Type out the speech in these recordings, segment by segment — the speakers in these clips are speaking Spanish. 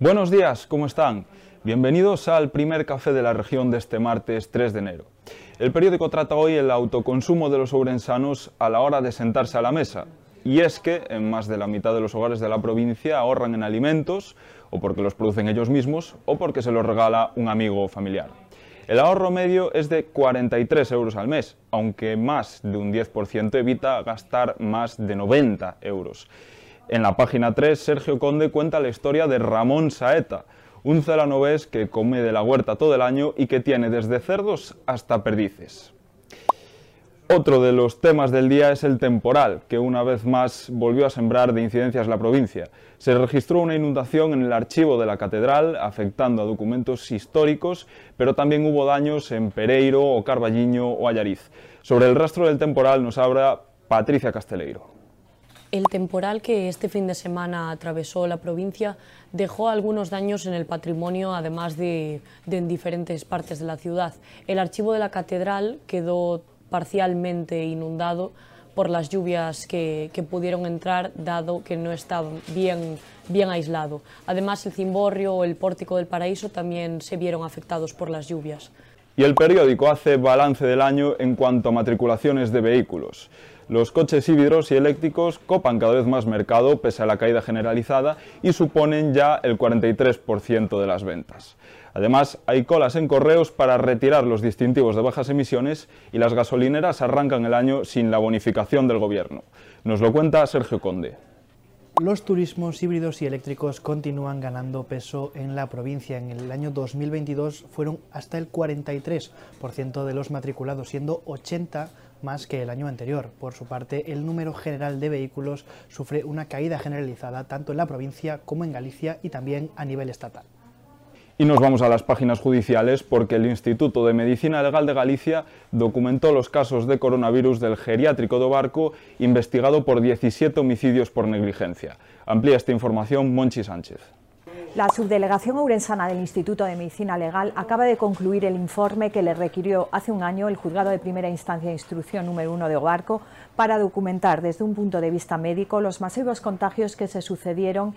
Buenos días, ¿cómo están? Bienvenidos al primer café de la región de este martes 3 de enero. El periódico trata hoy el autoconsumo de los ourensanos a la hora de sentarse a la mesa. Y es que en más de la mitad de los hogares de la provincia ahorran en alimentos, o porque los producen ellos mismos, o porque se los regala un amigo o familiar. El ahorro medio es de 43 euros al mes, aunque más de un 10% evita gastar más de 90 euros. En la página 3, Sergio Conde cuenta la historia de Ramón Saeta, un celanovés que come de la huerta todo el año y que tiene desde cerdos hasta perdices. Otro de los temas del día es el temporal, que una vez más volvió a sembrar de incidencias la provincia. Se registró una inundación en el archivo de la catedral, afectando a documentos históricos, pero también hubo daños en Pereiro, o Carballiño o Allariz. Sobre el rastro del temporal nos habla Patricia Casteleiro. El temporal que este fin de semana atravesó la provincia dejó algunos daños en el patrimonio, además de, en diferentes partes de la ciudad. El archivo de la catedral quedó parcialmente inundado por las lluvias que, pudieron entrar, dado que no estaba bien, bien aislado. Además, el cimborrio o el pórtico del paraíso también se vieron afectados por las lluvias. Y el periódico hace balance del año en cuanto a matriculaciones de vehículos. Los coches híbridos y eléctricos copan cada vez más mercado pese a la caída generalizada y suponen ya el 43% de las ventas. Además, hay colas en correos para retirar los distintivos de bajas emisiones y las gasolineras arrancan el año sin la bonificación del gobierno. Nos lo cuenta Sergio Conde. Los turismos híbridos y eléctricos continúan ganando peso en la provincia. En el año 2022 fueron hasta el 43% de los matriculados, siendo 80 más que el año anterior. Por su parte, el número general de vehículos sufre una caída generalizada tanto en la provincia como en Galicia y también a nivel estatal. Y nos vamos a las páginas judiciales porque el Instituto de Medicina Legal de Galicia documentó los casos de coronavirus del geriátrico de Barco investigado por 17 homicidios por negligencia. Amplía esta información Monchi Sánchez. La subdelegación ourensana del Instituto de Medicina Legal acaba de concluir el informe que le requirió hace un año el Juzgado de Primera Instancia de Instrucción número 1 de Obarco para documentar desde un punto de vista médico los masivos contagios que se sucedieron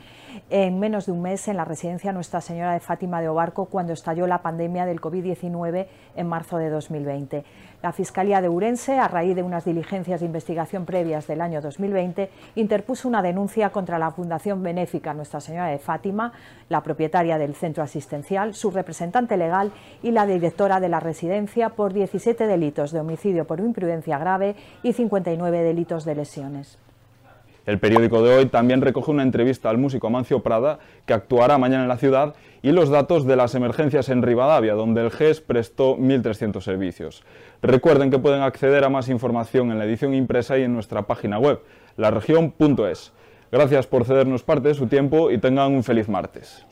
en menos de un mes en la residencia Nuestra Señora de Fátima de Obarco cuando estalló la pandemia del COVID-19 en marzo de 2020. La Fiscalía de Urense, a raíz de unas diligencias de investigación previas del año 2020, interpuso una denuncia contra la Fundación Benéfica Nuestra Señora de Fátima, la propietaria del centro asistencial, su representante legal y la directora de la residencia por 17 delitos de homicidio por imprudencia grave y 59 delitos de lesiones. El periódico de hoy también recoge una entrevista al músico Amancio Prada, que actuará mañana en la ciudad, y los datos de las emergencias en Rivadavia, donde el GES prestó 1.300 servicios. Recuerden que pueden acceder a más información en la edición impresa y en nuestra página web, laregion.es. Gracias por cedernos parte de su tiempo y tengan un feliz martes.